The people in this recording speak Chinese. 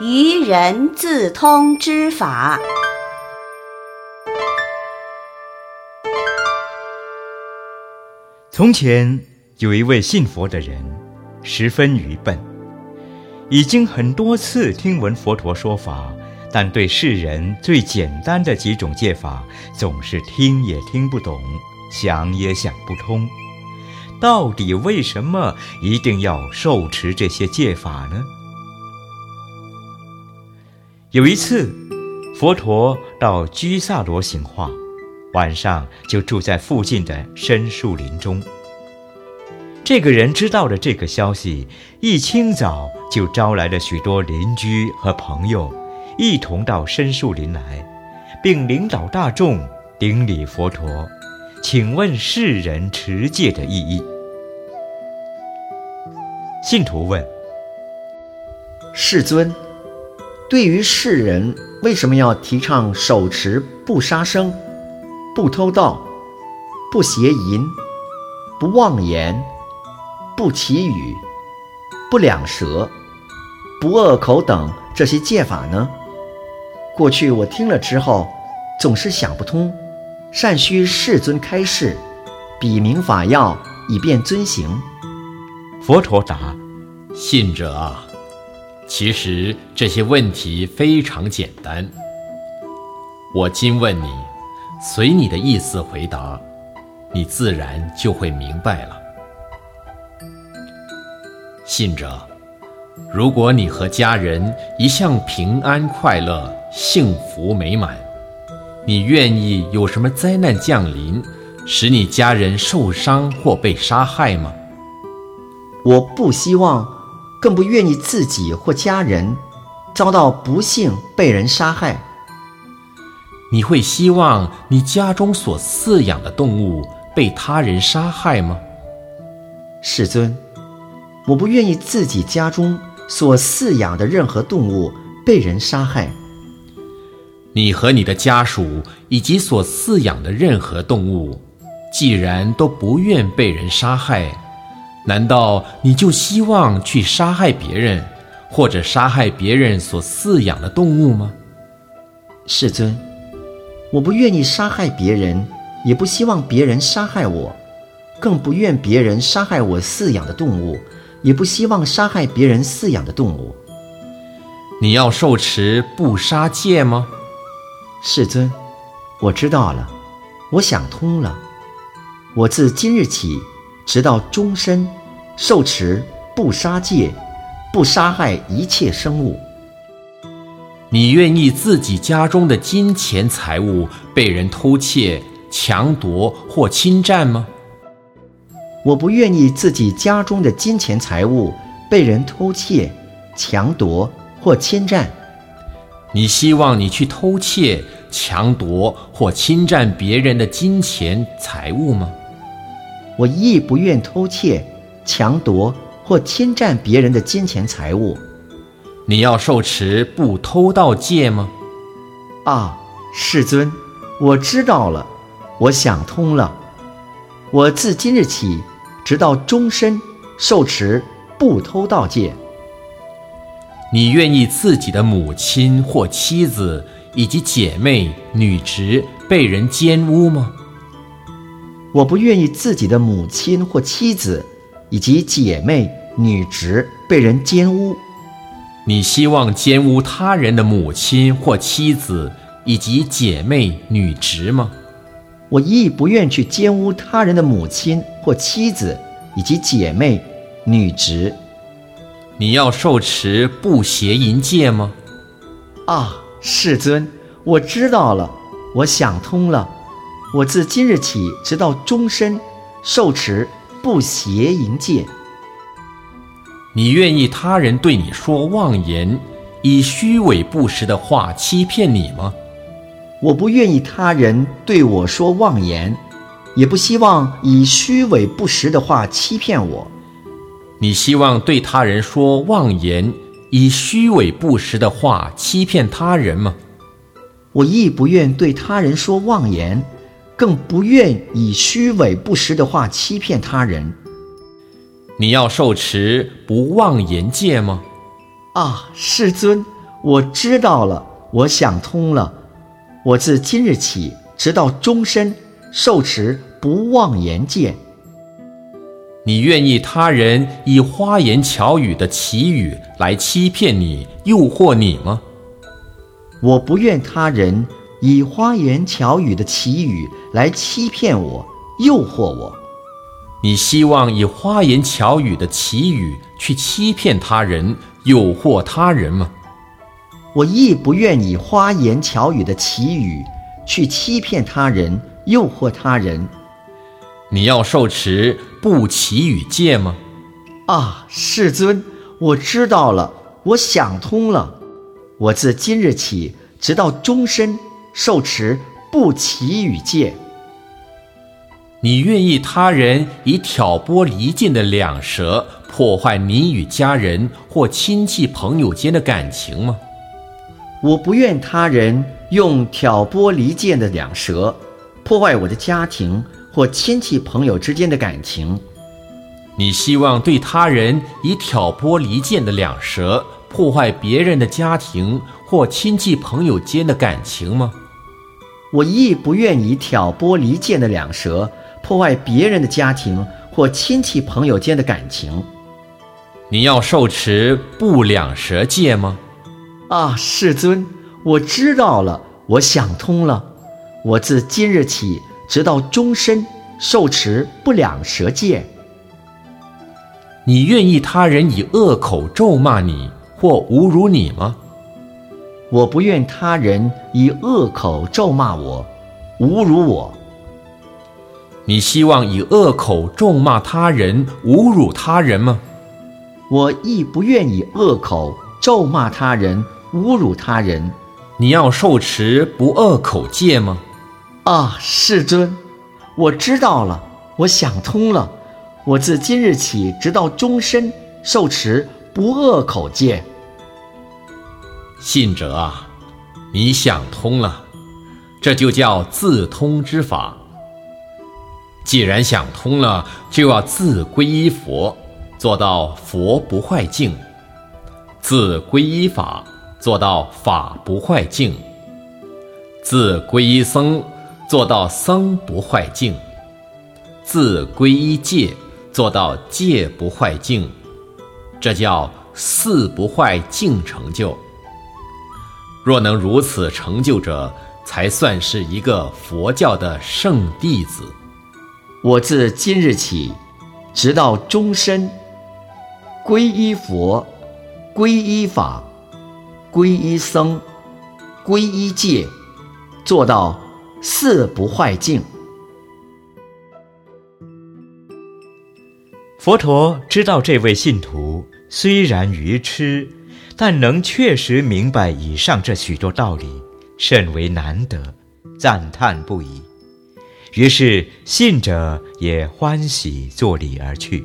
愚人自通之法。从前有一位信佛的人，十分愚笨，已经很多次听闻佛陀说法，但对世人最简单的几种戒法，总是听也听不懂，想也想不通。到底为什么一定要受持这些戒法呢？有一次，佛陀到居萨罗行化。晚上就住在附近的深树林中。这个人知道了这个消息，一清早就招来了许多邻居和朋友，一同到深树林来，并领导大众顶礼佛陀，请问世人持戒的意义。信徒问：世尊，对于世人为什么要提倡手持不杀生？不偷盗，不邪淫，不妄言，不绮语，不两舌，不恶口等这些戒法呢？过去我听了之后，总是想不通，善需世尊开示，笔明法要，以便遵行。佛陀答：信者啊，其实这些问题非常简单。我今问你。随你的意思回答，你自然就会明白了。信者，如果你和家人一向平安快乐、幸福美满，你愿意有什么灾难降临，使你家人受伤或被杀害吗？我不希望，更不愿意自己或家人遭到不幸被人杀害。你会希望你家中所饲养的动物被他人杀害吗？世尊，我不愿意自己家中所饲养的任何动物被人杀害。你和你的家属以及所饲养的任何动物，既然都不愿被人杀害，难道你就希望去杀害别人，或者杀害别人所饲养的动物吗？世尊。我不愿意杀害别人，也不希望别人杀害我，更不愿别人杀害我饲养的动物，也不希望杀害别人饲养的动物。你要受持不杀戒吗？世尊，我知道了，我想通了。我自今日起，直到终身，受持不杀戒，不杀害一切生物。你愿意自己家中的金钱财物被人偷窃、强夺或侵占吗？我不愿意自己家中的金钱财物被人偷窃、强夺或侵占。你希望你去偷窃、强夺或侵占别人的金钱财物吗？我亦不愿偷窃、抢夺或侵占别人的金钱财物。你要受持不偷盗戒吗？啊，世尊，我知道了，我想通了。我自今日起，直到终身，受持不偷盗戒。你愿意自己的母亲或妻子以及姐妹、女侄被人奸污吗？我不愿意自己的母亲或妻子以及姐妹、女侄被人奸污。你希望奸污他人的母亲或妻子以及姐妹、女侄吗？我亦不愿去奸污他人的母亲或妻子以及姐妹、女侄。你要受持不邪淫戒吗？啊，世尊，我知道了，我想通了。我自今日起，直到终身，受持不邪淫戒。你愿意他人对你说妄言，以虚伪不实的话欺骗你吗？我不愿意他人对我说妄言，也不希望以虚伪不实的话欺骗我。你希望对他人说妄言，以虚伪不实的话欺骗他人吗？我亦不愿对他人说妄言，更不愿以虚伪不实的话欺骗他人。你要受持不妄言戒吗？啊，世尊，我知道了，我想通了。我自今日起，直到终身，受持不妄言戒。你愿意他人以花言巧语的奇语来欺骗你、诱惑你吗？我不愿他人以花言巧语的奇语来欺骗我、诱惑我。你希望以花言巧语的奇语去欺骗他人、诱惑他人吗？我亦不愿以花言巧语的奇语去欺骗他人、诱惑他人。你要受持不奇语戒吗？啊，世尊，我知道了，我想通了。我自今日起，直到终身，受持不起与戒。你愿意他人以挑拨离间的两舌破坏你与家人或亲戚朋友间的感情吗？我不愿他人用挑拨离间的两舌破坏我的家庭或亲戚朋友之间的感情。你希望对他人以挑拨离间的两舌破坏别人的家庭或亲戚朋友间的感情吗？我亦不愿以挑拨离间的两舌。破坏别人的家庭或亲戚朋友间的感情，你要受持不两舌戒吗？啊，世尊，我知道了，我想通了。我自今日起，直到终身，受持不两舌戒。你愿意他人以恶口咒骂你或侮辱你吗？我不愿他人以恶口咒骂我，侮辱我。你希望以恶口咒骂他人、侮辱他人吗？我亦不愿以恶口咒骂他人、侮辱他人。你要受持不恶口戒吗？啊，世尊，我知道了，我想通了。我自今日起，直到终身，受持不恶口戒。信者啊，你想通了，这就叫自通之法。既然想通了，就要自皈依佛，做到佛不坏境；自皈依法，做到法不坏境；自皈依僧，做到僧不坏境；自皈依戒，做到戒不坏境。这叫四不坏境成就。若能如此成就者，才算是一个佛教的圣弟子。我自今日起，直到终身，皈依佛，皈依法，皈依僧，皈依戒，做到四不坏境。佛陀知道这位信徒虽然愚痴，但能确实明白以上这许多道理，甚为难得，赞叹不已。于是信者也欢喜作礼而去。